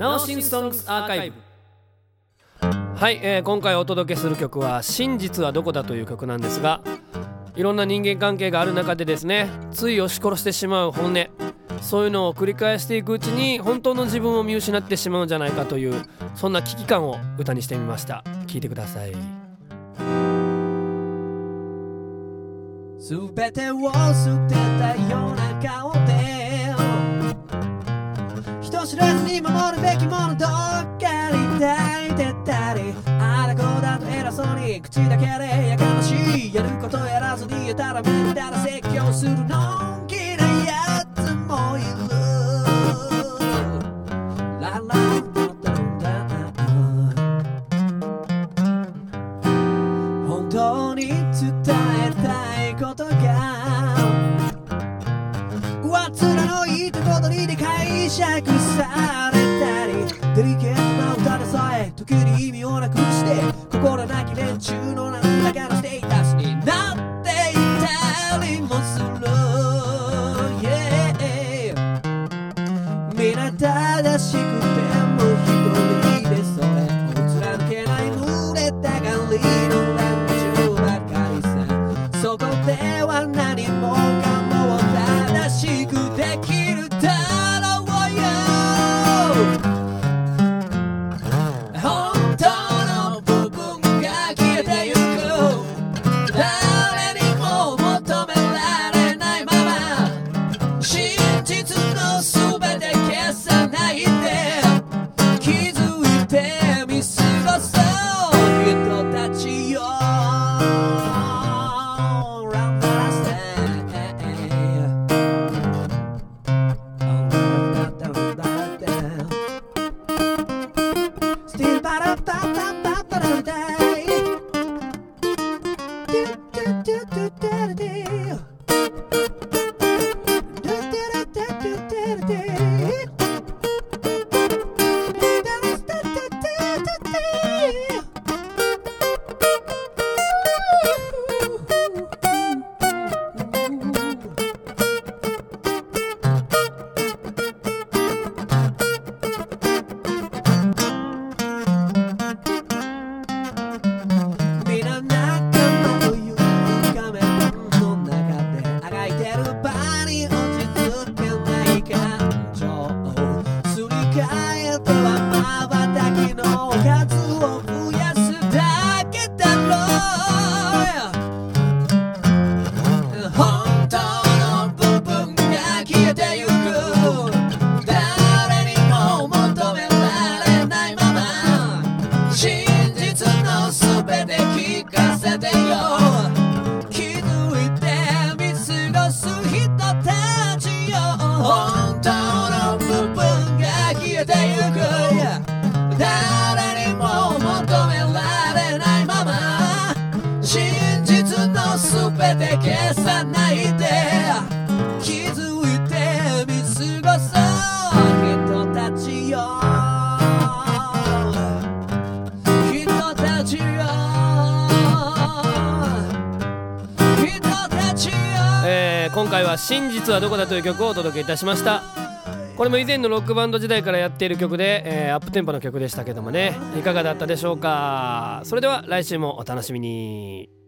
ナオシンソングスアーカイブ。はい、えー今回お届けする曲は「真実はどこだ」という曲なんですがいろんな人間関係がある中でですねつい押し殺してしまう本音そういうのを繰り返していくうちに本当の自分を見失ってしまうんじゃないかというそんな危機感を歌にしてみました。聴いてください。すべてを捨てたような顔で人知らずに守るべたりあらこだと偉そうに口だけでやかましいやることやらずにやたらめったら説教するのんきなやつもいるララダダ本当に伝えたいことが上っ面のいいとこ取りで解釈されたりデリケート時に意味をなくして心なき連中の何だかのステータスになっていたりもする、yeah 皆正しくても一人本当の部分が消えてゆく誰にも求められないまま真実のすべて消さないで。気づいて見過ごそう。人たちよ。人たちよ。今回は「真実はどこだ」という曲をお届けいたしました。これも以前のロックバンド時代からやっている曲で、えーアップテンポの曲でしたけどもね。いかがだったでしょうか。それでは来週もお楽しみに。